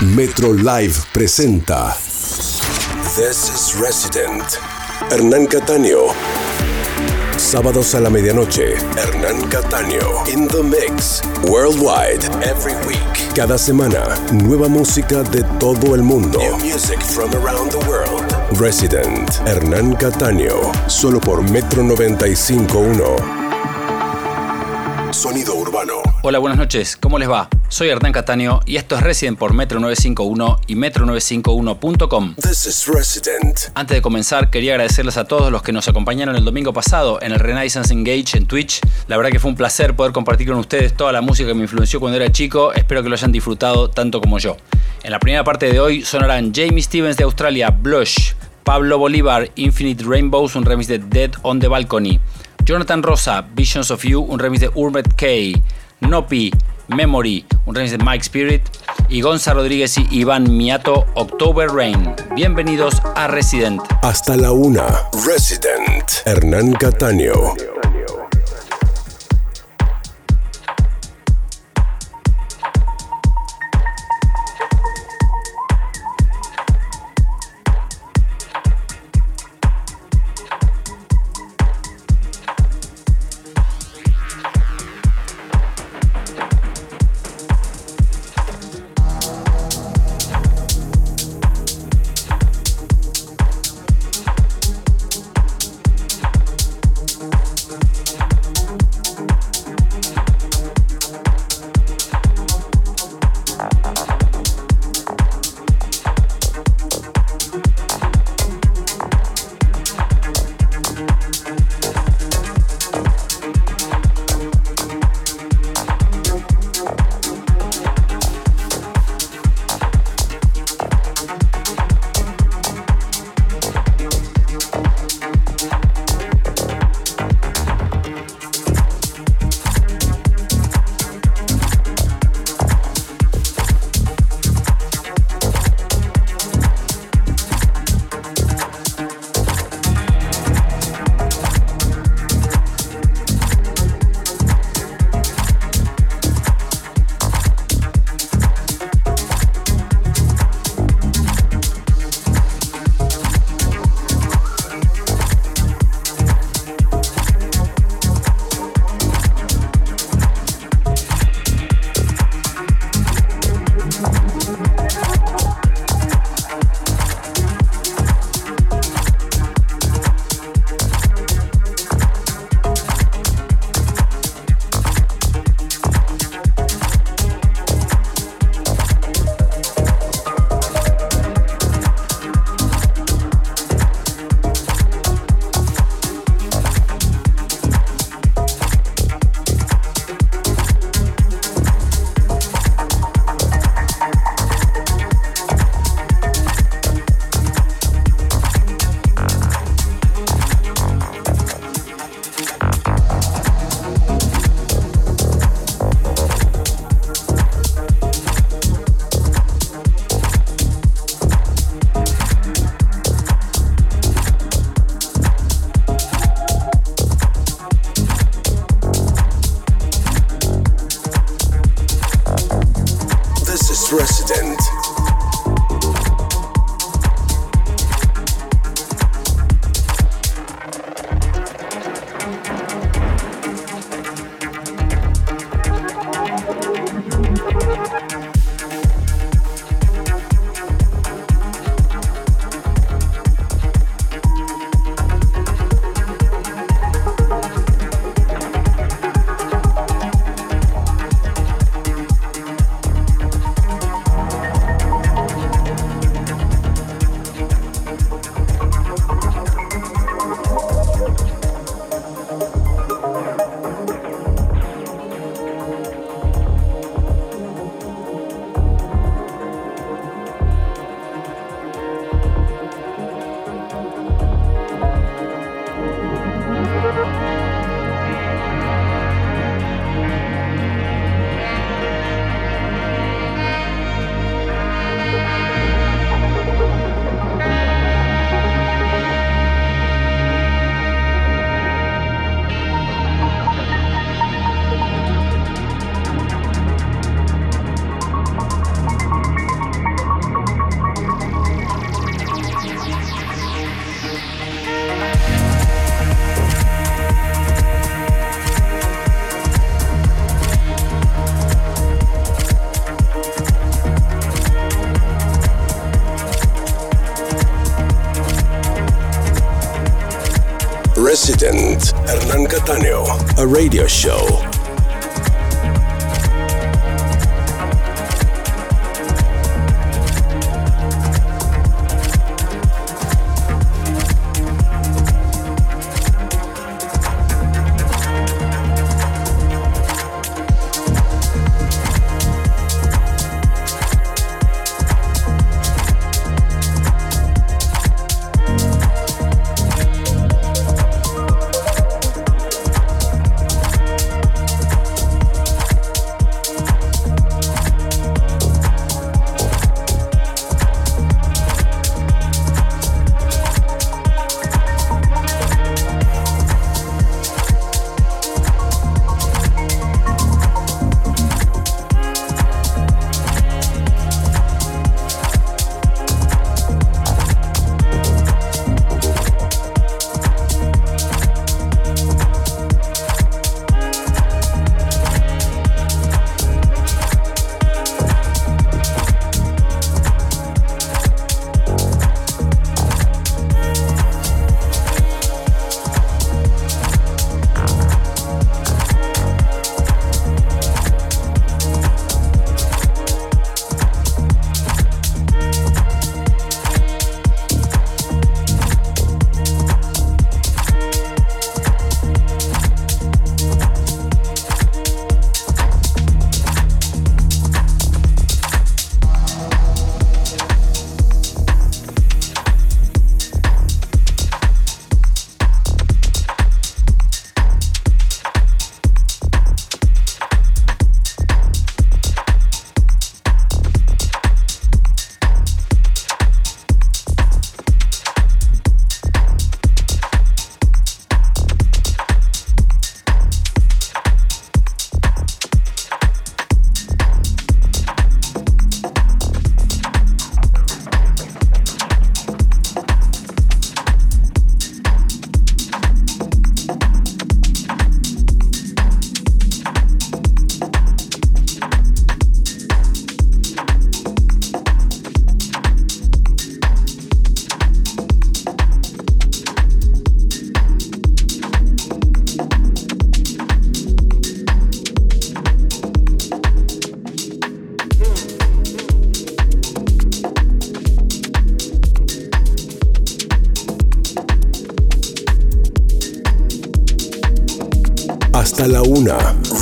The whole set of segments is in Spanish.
Metro Live presenta This is Resident. Hernán Cataño. Sábados a la medianoche, Hernán Cataño. In the Mix. Worldwide. Every week. Cada semana, nueva música de todo el mundo. New music from around the world. Resident. Hernán Cataño. Solo por Metro 95.1. Sonido. Hola, buenas noches. ¿Cómo les va? Soy Hernán Cataño y esto es Resident por Metro 951 y Metro951.com. This is Resident. Antes de comenzar, quería agradecerles a todos los que nos acompañaron el domingo pasado en el Renaissance Engage en Twitch. La verdad que fue un placer poder compartir con ustedes toda la música que me influenció cuando era chico. Espero que lo hayan disfrutado tanto como yo. En la primera parte de hoy sonarán Jamie Stevens de Australia, Blush, Pablo Bolívar, Infinite Rainbows, un remix de Dead on the Balcony. Jonathan Rosa, Visions of You, un remix de Urmet K. Nopi, Memory, un remix de Mike Spirit. Y Gonza Rodríguez y Iván Miato, October Rain. Bienvenidos a Resident. Hasta la una. Resident. Hernán Cataño.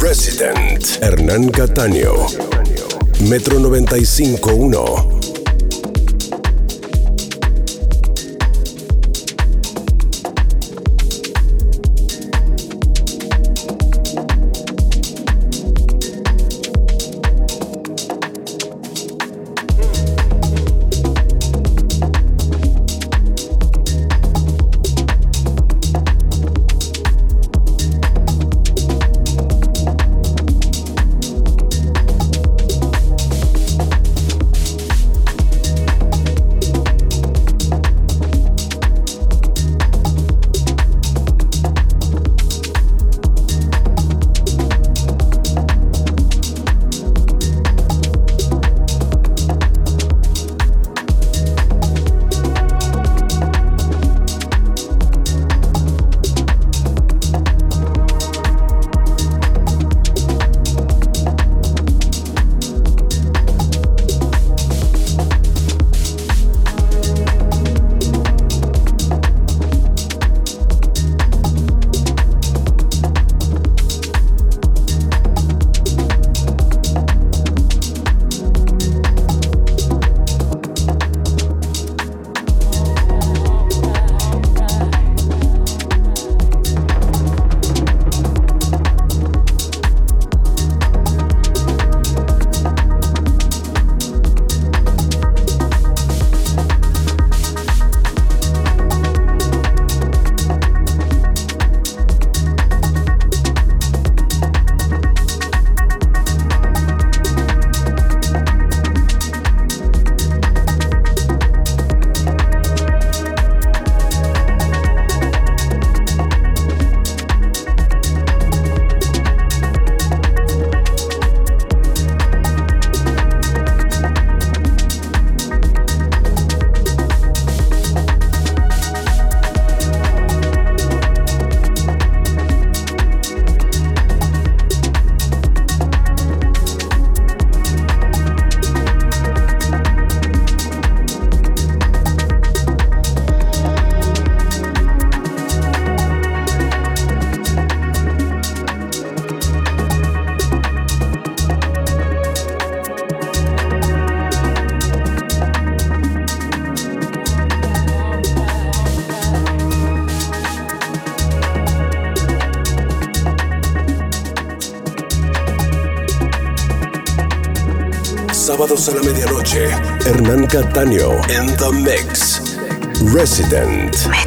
Resident. Hernán Cataño. Metro 95.1. Hernán Cataño en The Mix. Resident.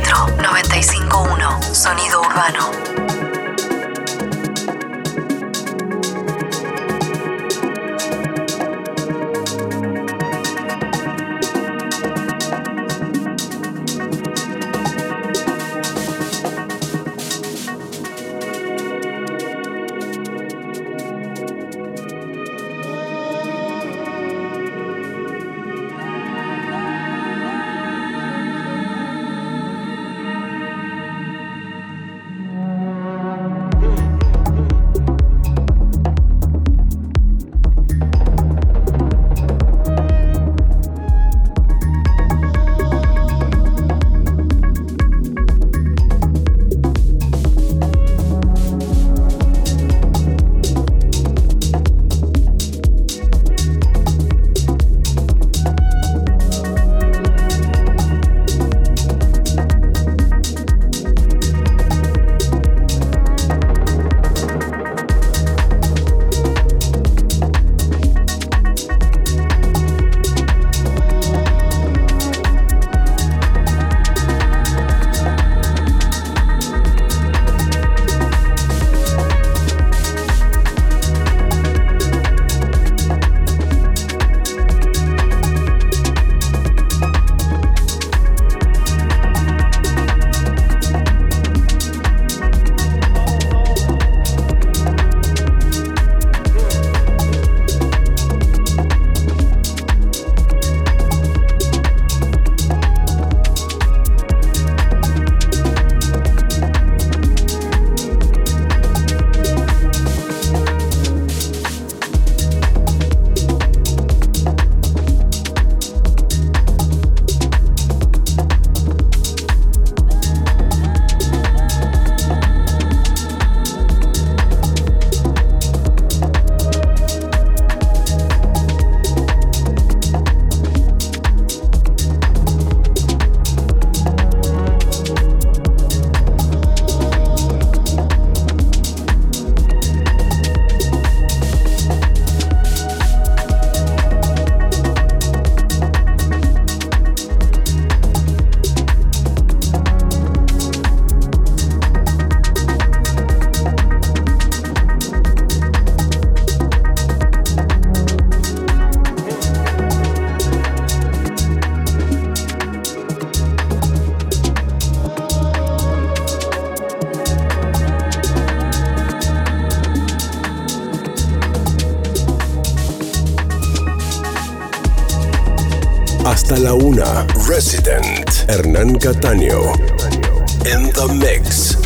La una. Resident Hernán Cataño. In the mix.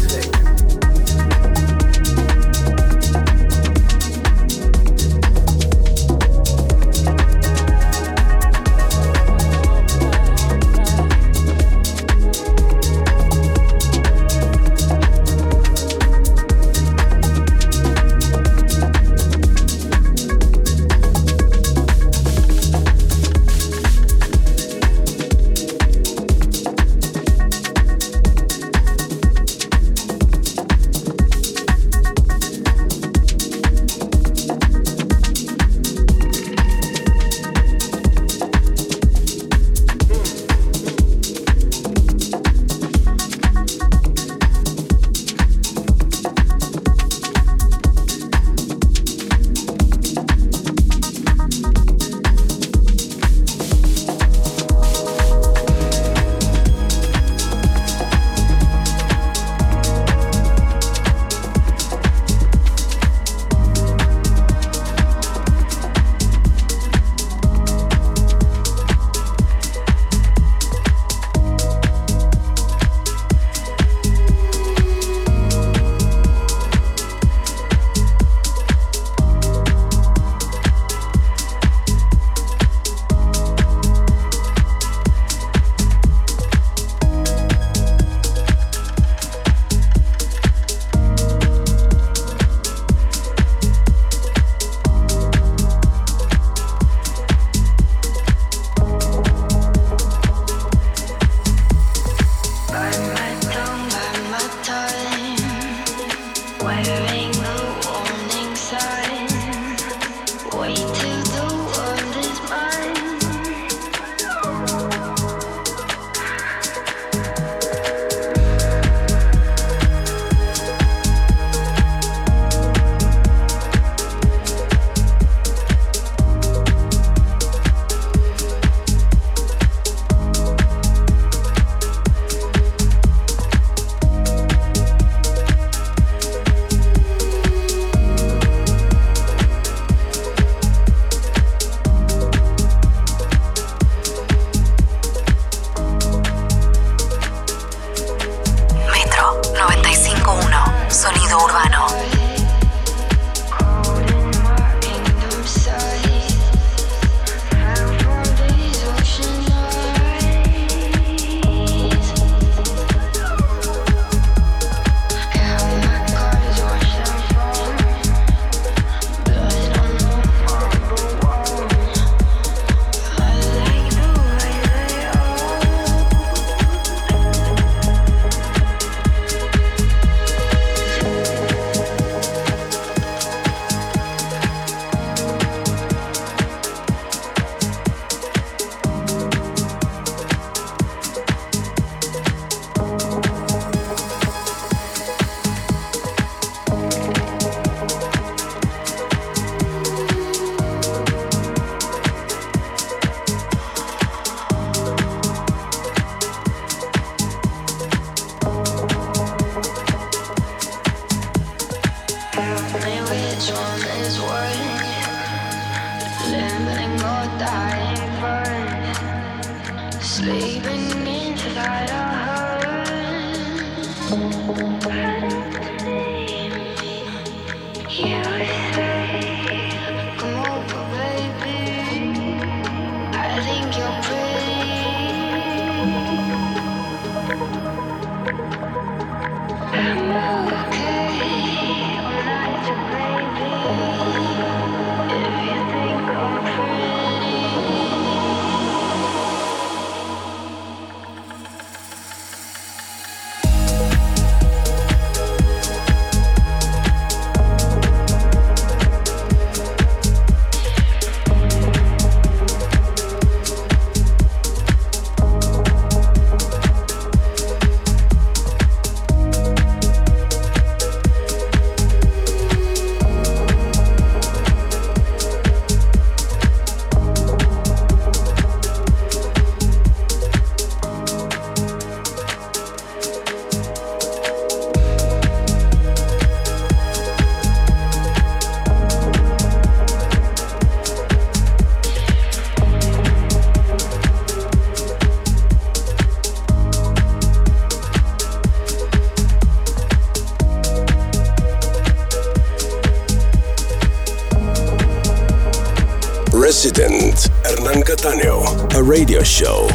Resident radio show.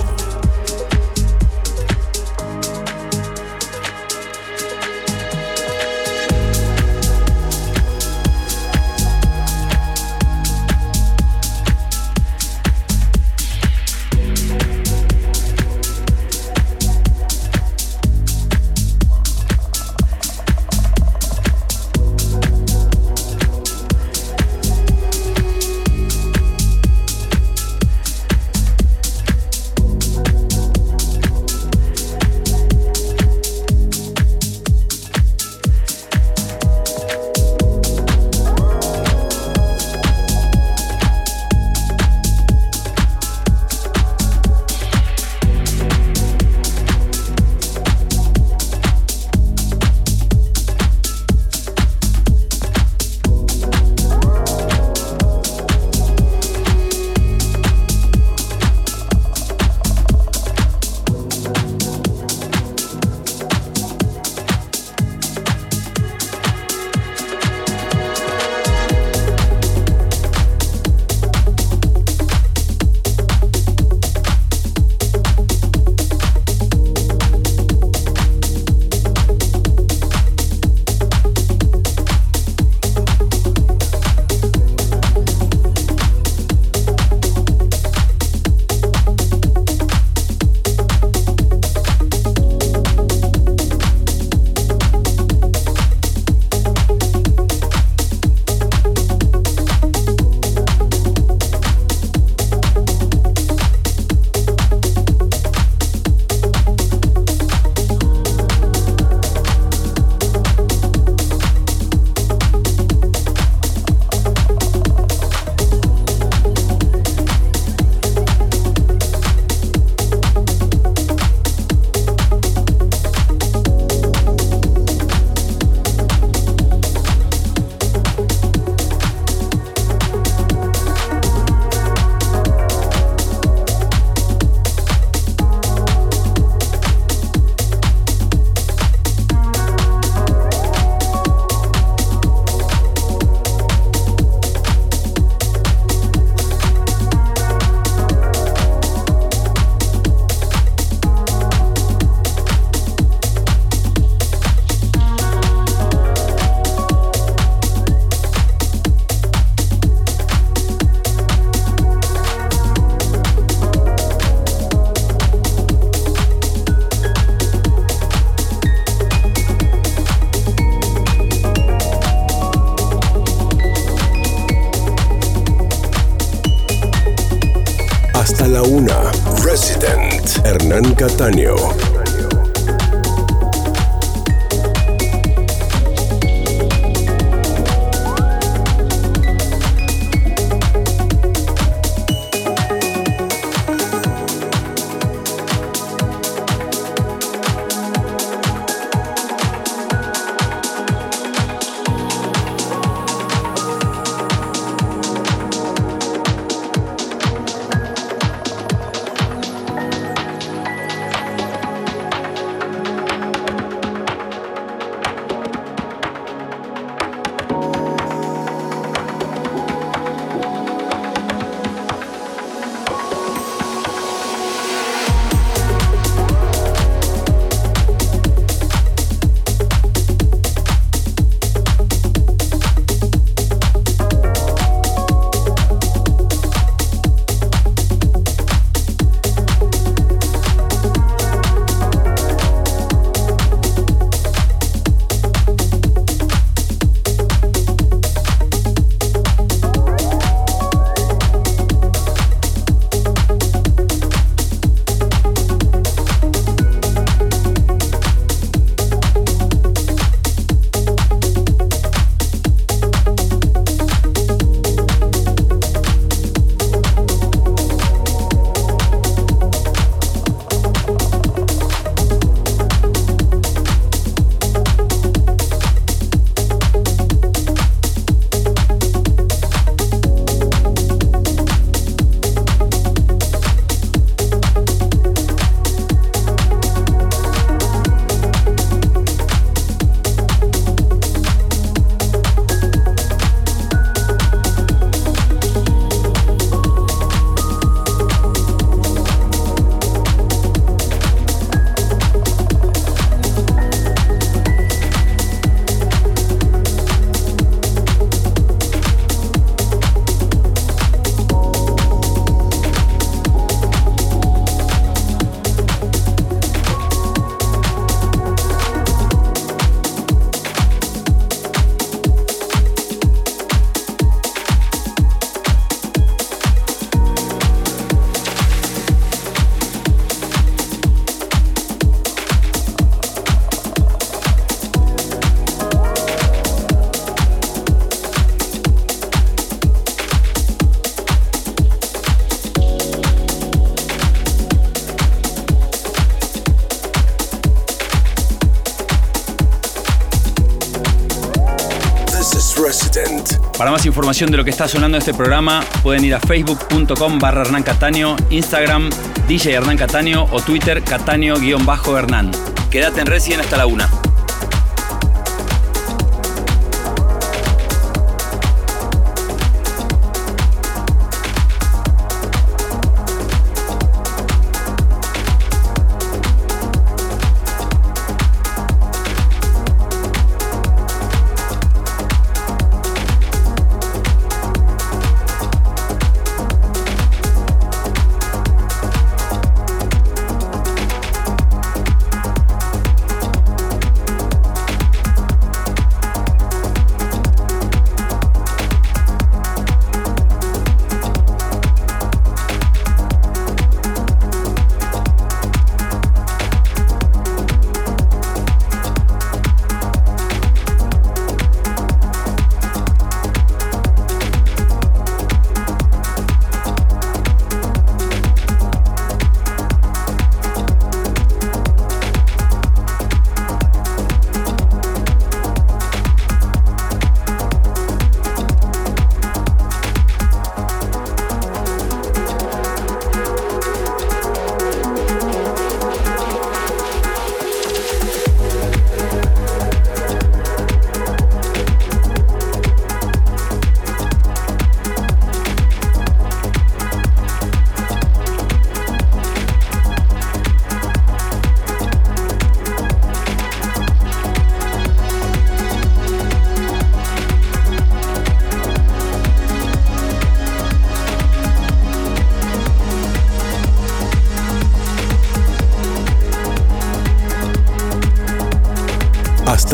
Información de lo que está sonando este programa, pueden ir a facebook.com barra Hernán Cataño, Instagram DJ Hernán Cataño o Twitter Cataño-Hernán. Quédate en Resident hasta la una.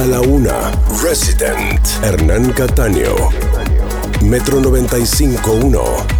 La una. Resident. Hernán Cataño. Metro 95.1.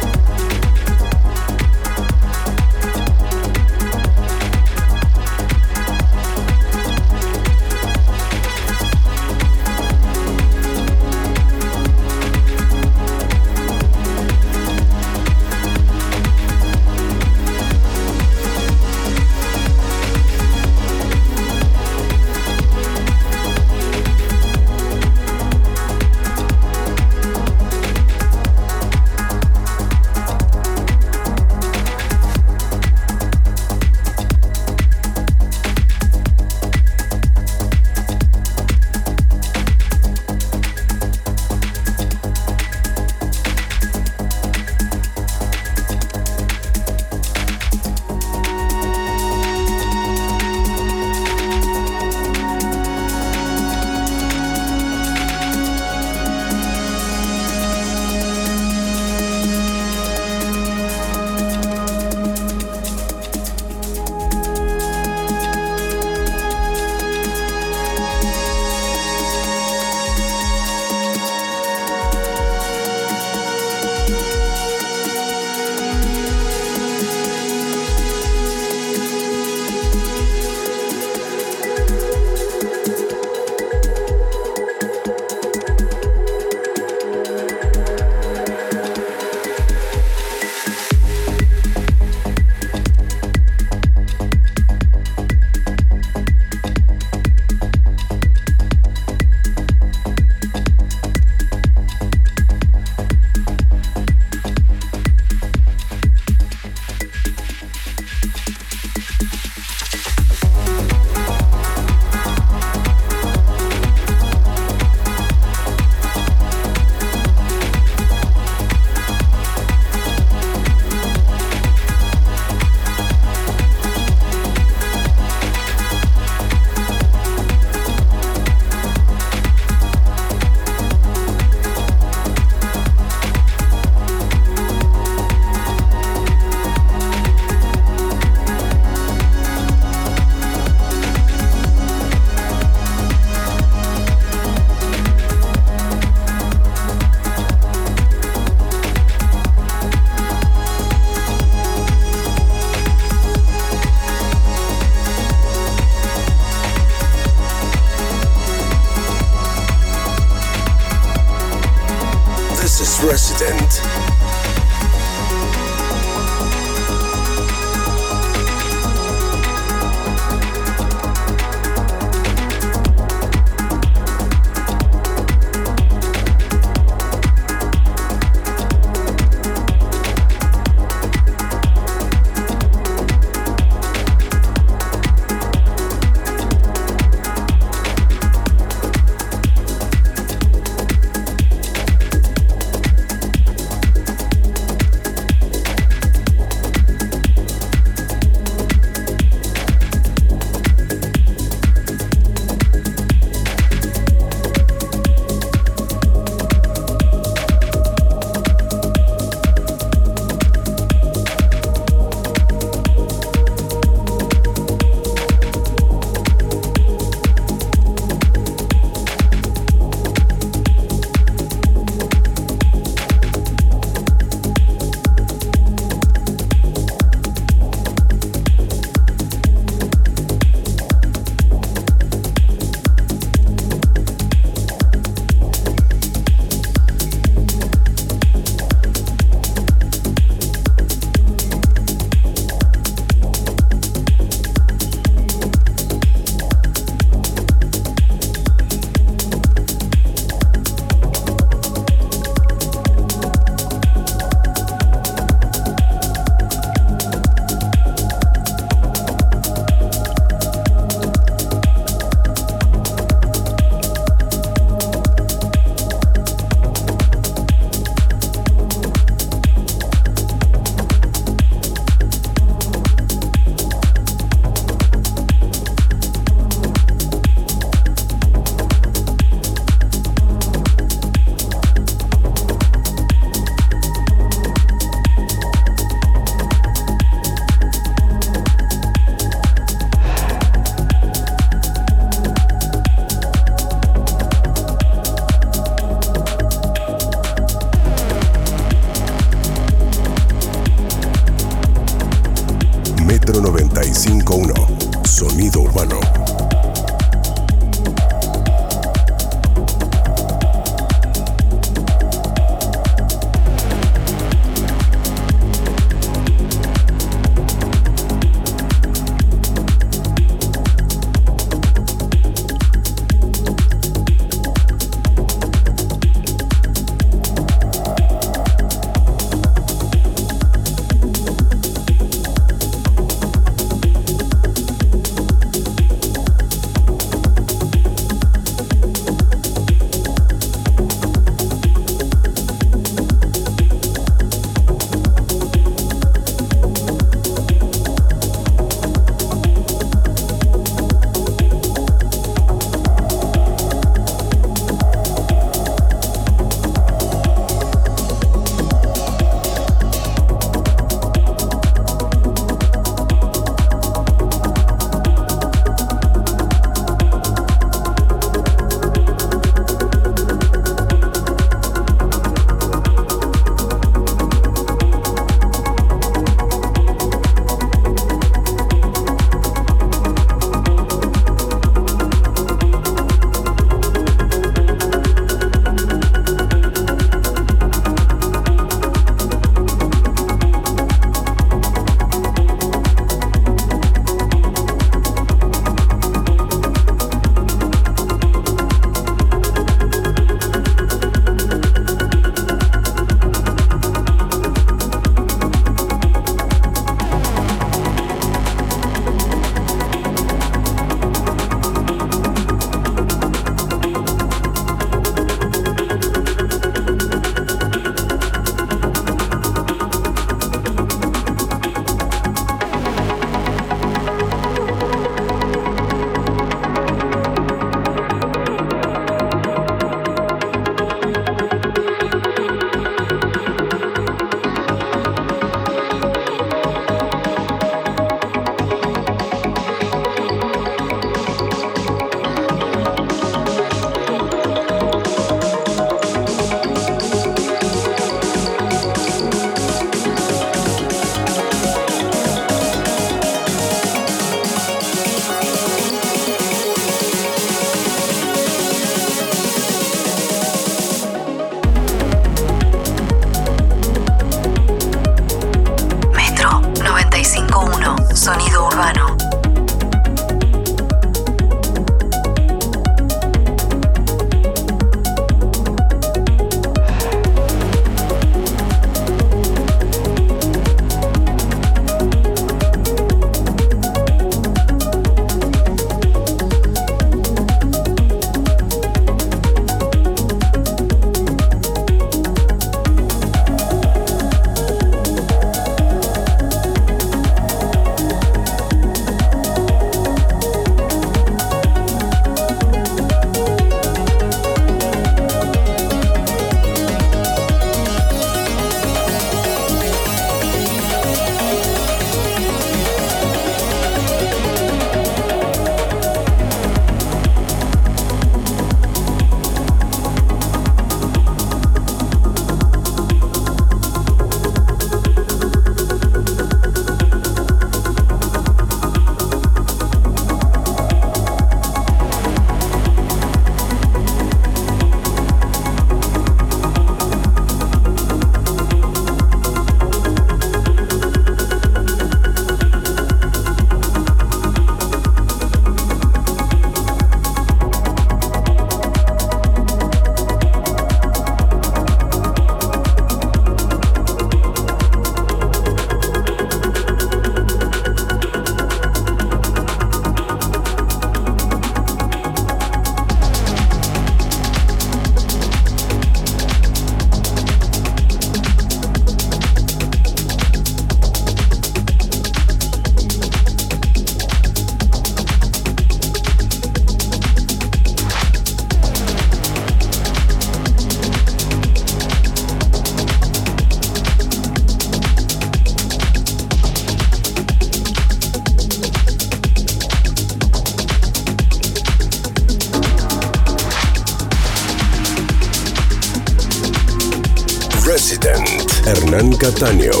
Hernán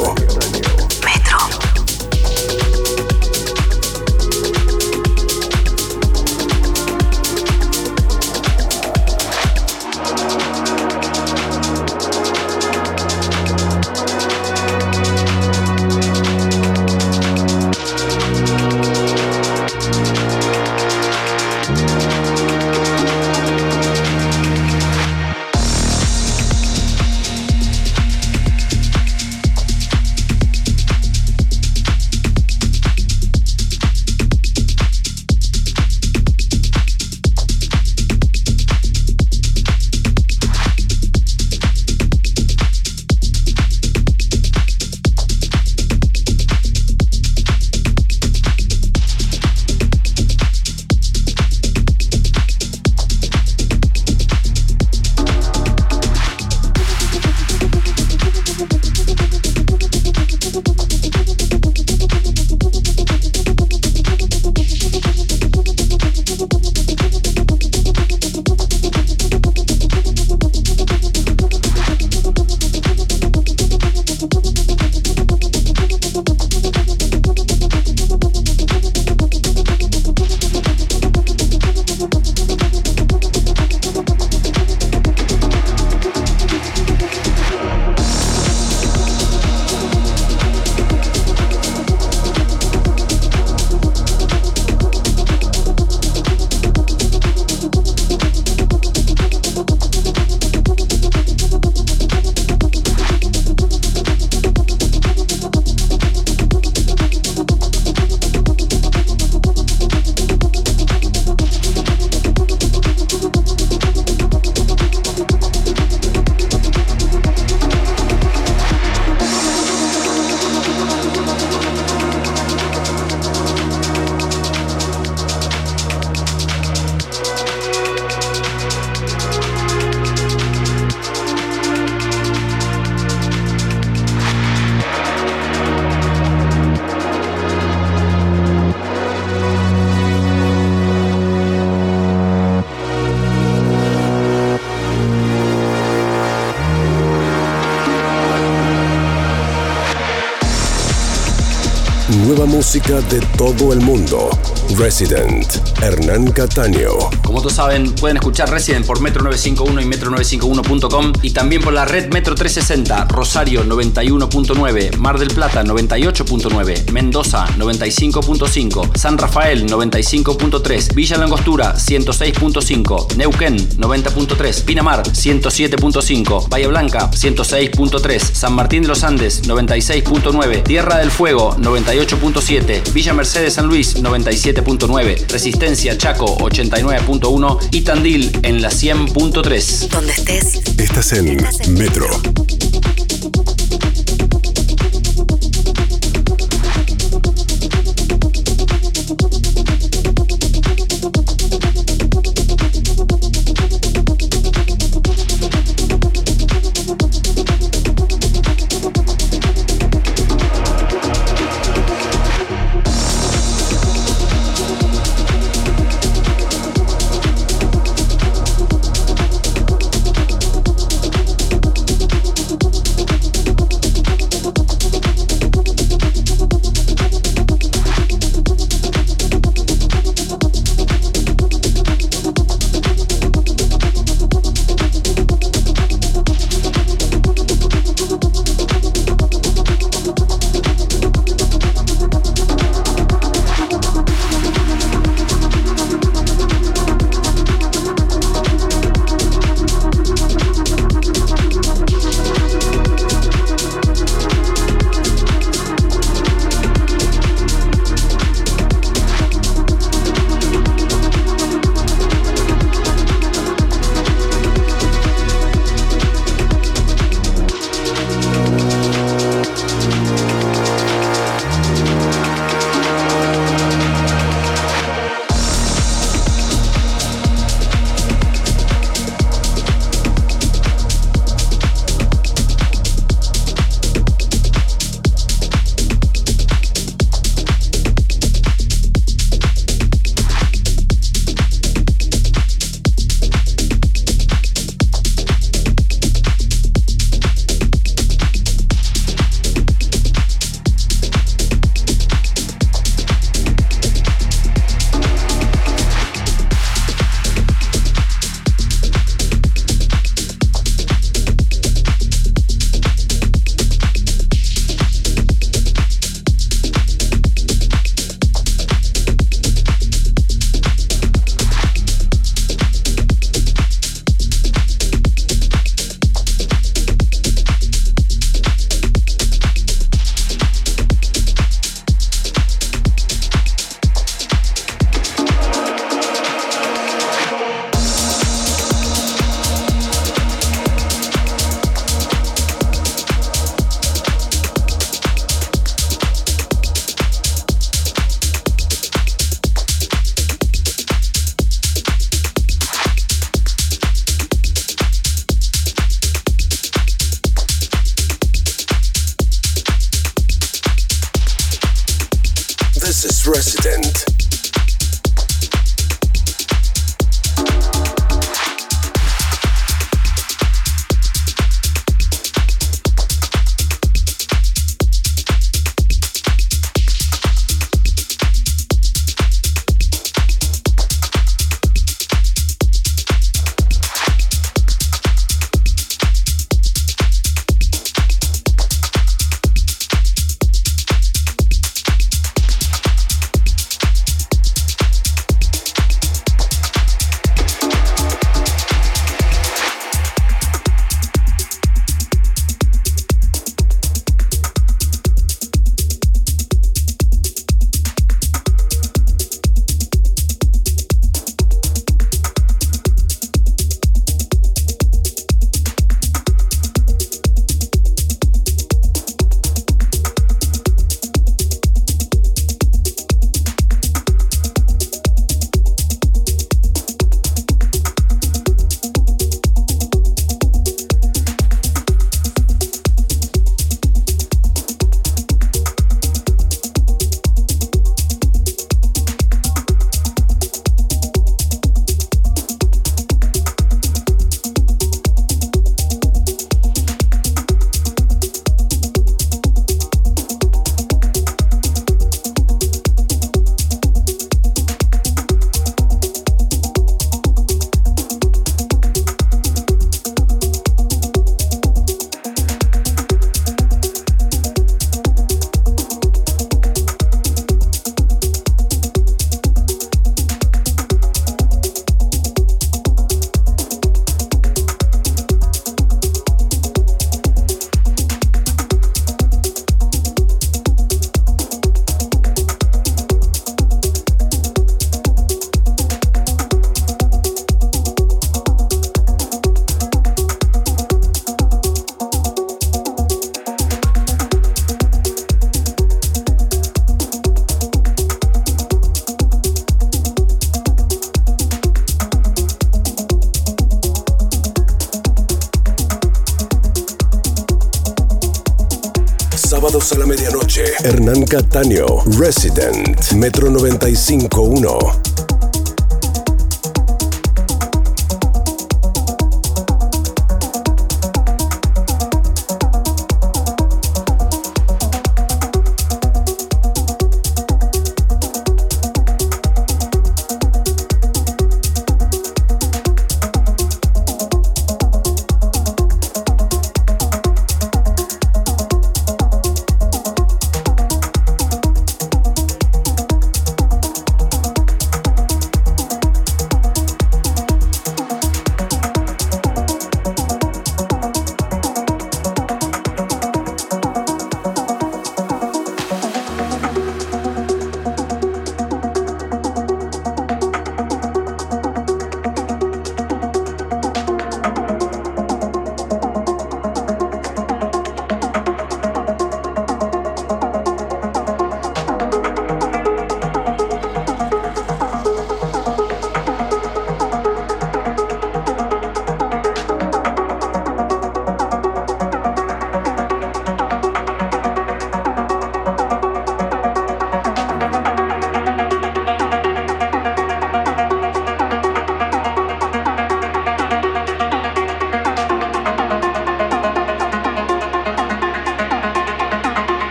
música de todo el mundo. Resident, Hernán Cataño. Como todos saben, pueden escuchar Resident por Metro 951 y metro951.com y también por la red Metro 360, Rosario 91.9, Mar del Plata 98.9, Mendoza 95.5, San Rafael 95.3, Villa Langostura 106.5, Neuquén 90.3, Pinamar 107.5, Bahía Blanca 106.3, San Martín de los Andes 96.9, Tierra del Fuego 98.7, Villa Mercedes San Luis 97.9, Resistencia Chaco 89.1 y Tandil en la 100.3. Donde estés. Estás en Metro. Medianoche. Hernán Cataño, Resident, Metro 95.1.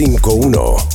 95.1.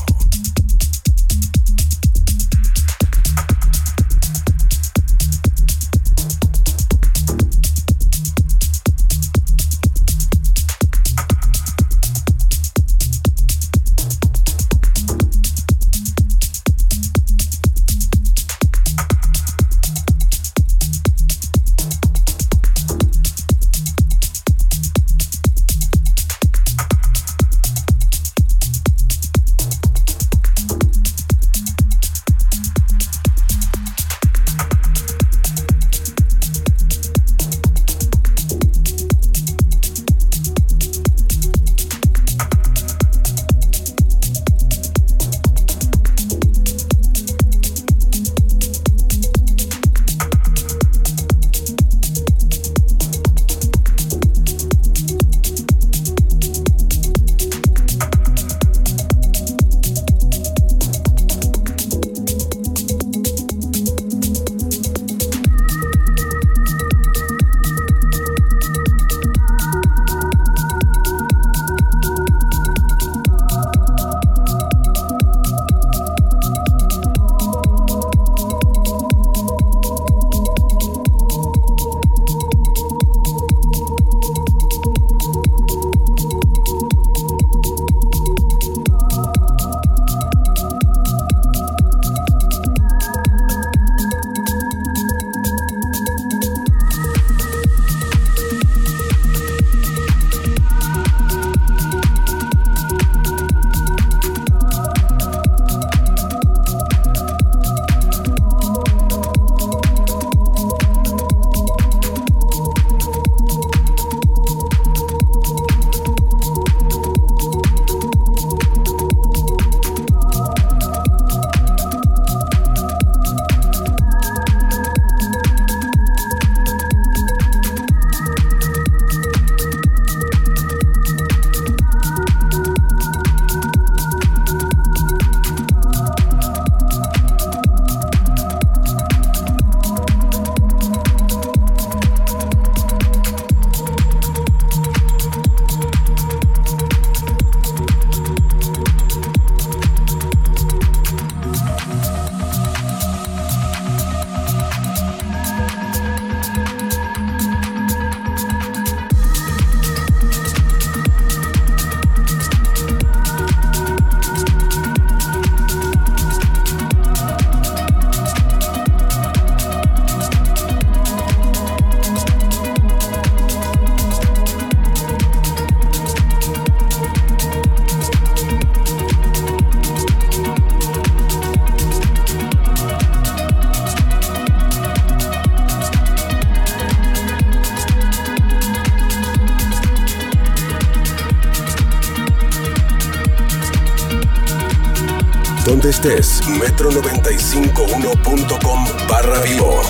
estés, metro951.com barra vivo.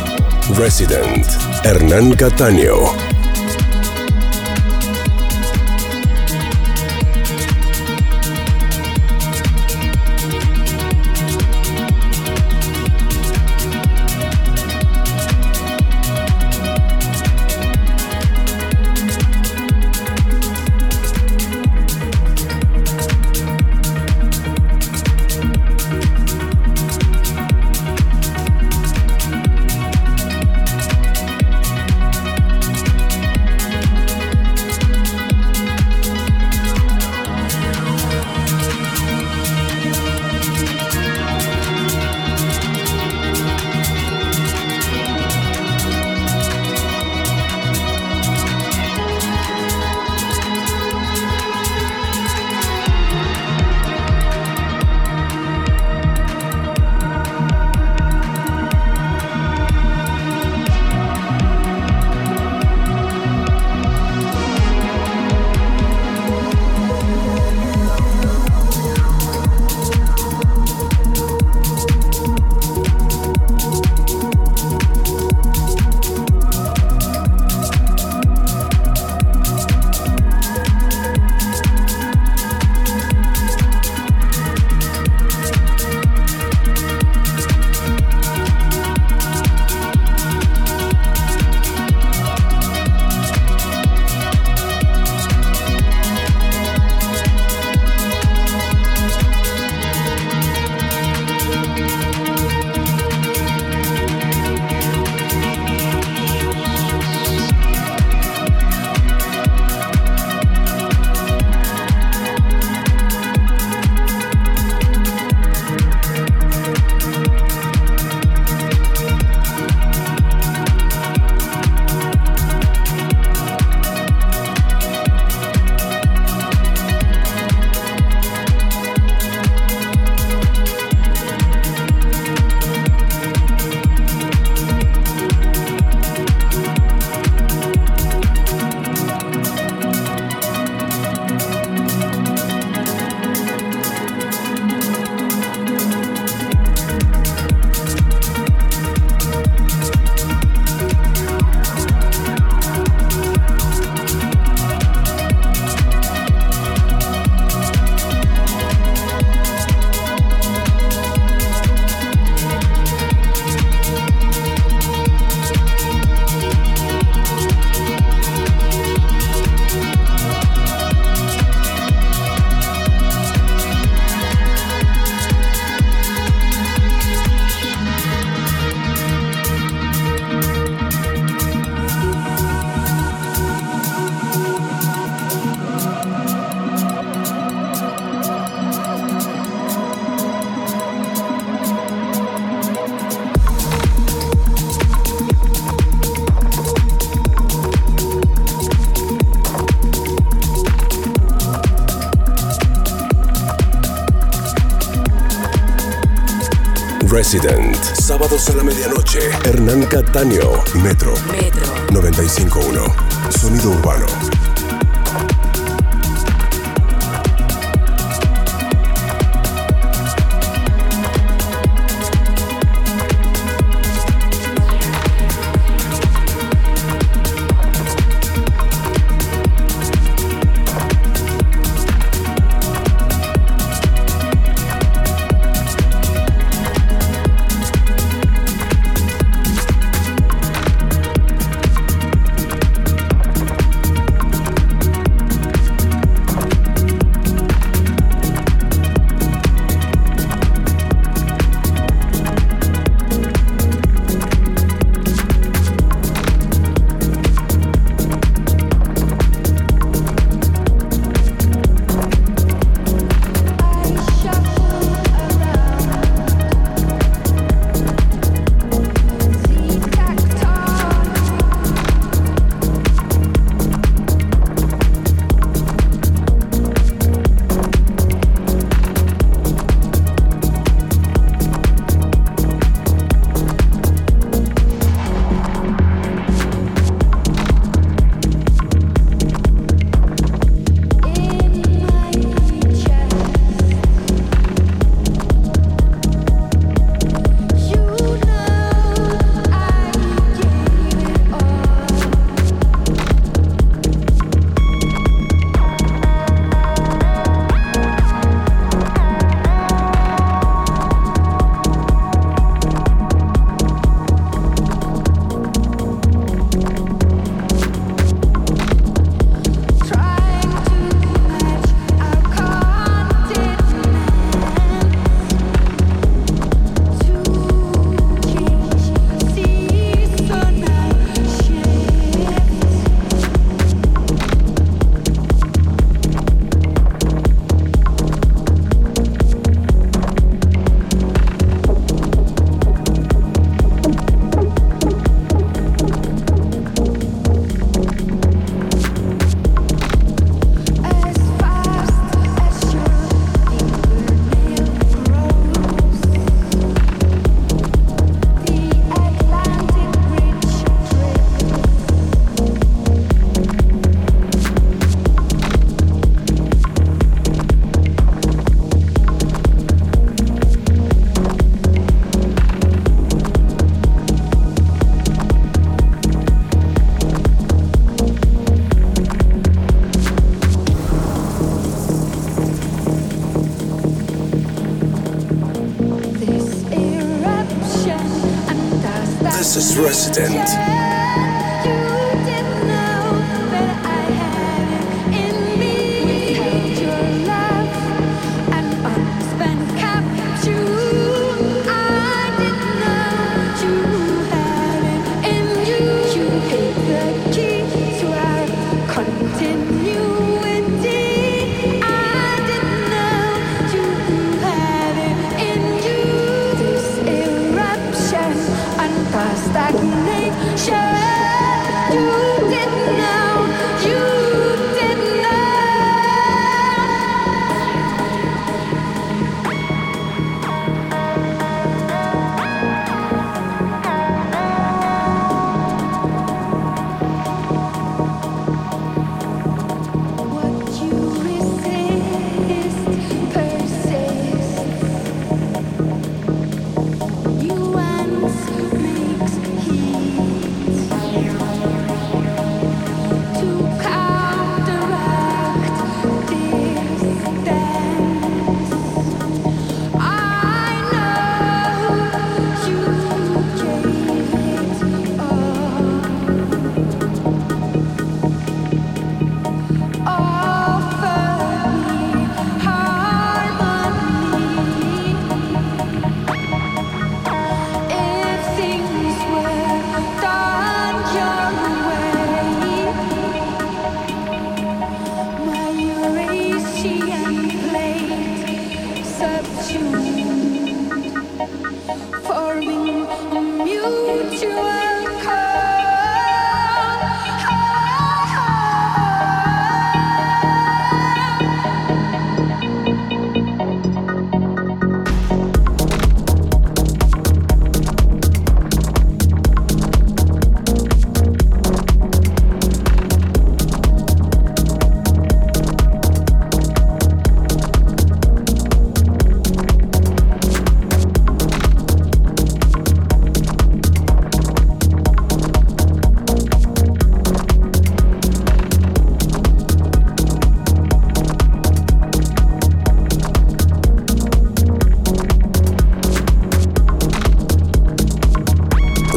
Resident, Hernán Cataño. Resident. Sábados a la medianoche. Hernán Cataño. Metro. Metro. 95.1. Sonido urbano. resident.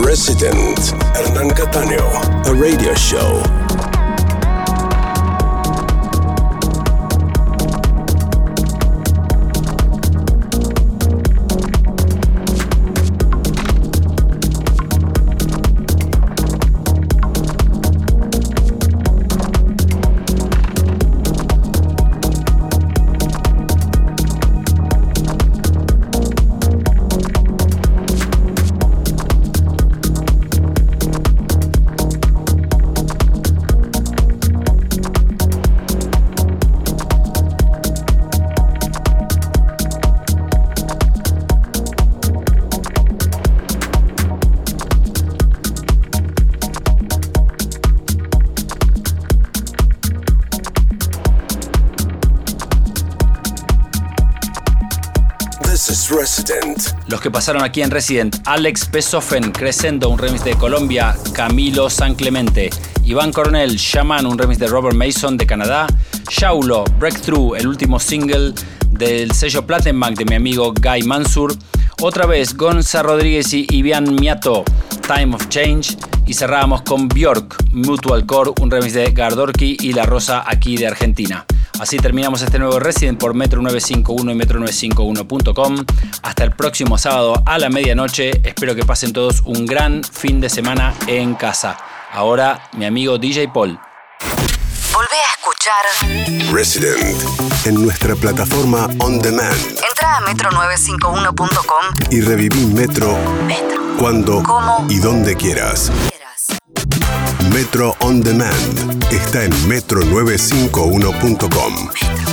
This is Resident. Que pasaron aquí en Resident, Alex Pesofen, Crescendo, un remix de Colombia, Camilo San Clemente, Iván Coronel, Shaman, un remix de Robert Mason de Canadá, Shaulo, Breakthrough, el último single del sello Platinum de mi amigo Guy Mansur, otra vez Gonza Rodríguez y Ivian Miato, Time of Change, y cerrábamos con Bjork, Mutual Core, un remix de Gardorki y La Rosa aquí de Argentina. Así terminamos este nuevo Resident por Metro 951 y Metro951.com. Hasta el próximo sábado a la medianoche. Espero que pasen todos un gran fin de semana en casa. Ahora, mi amigo DJ Paul. Volvé a escuchar Resident en nuestra plataforma On Demand. Entra a metro951.com y reviví Metro, Metro. cuando y donde quieras. Metro On Demand está en metro951.com.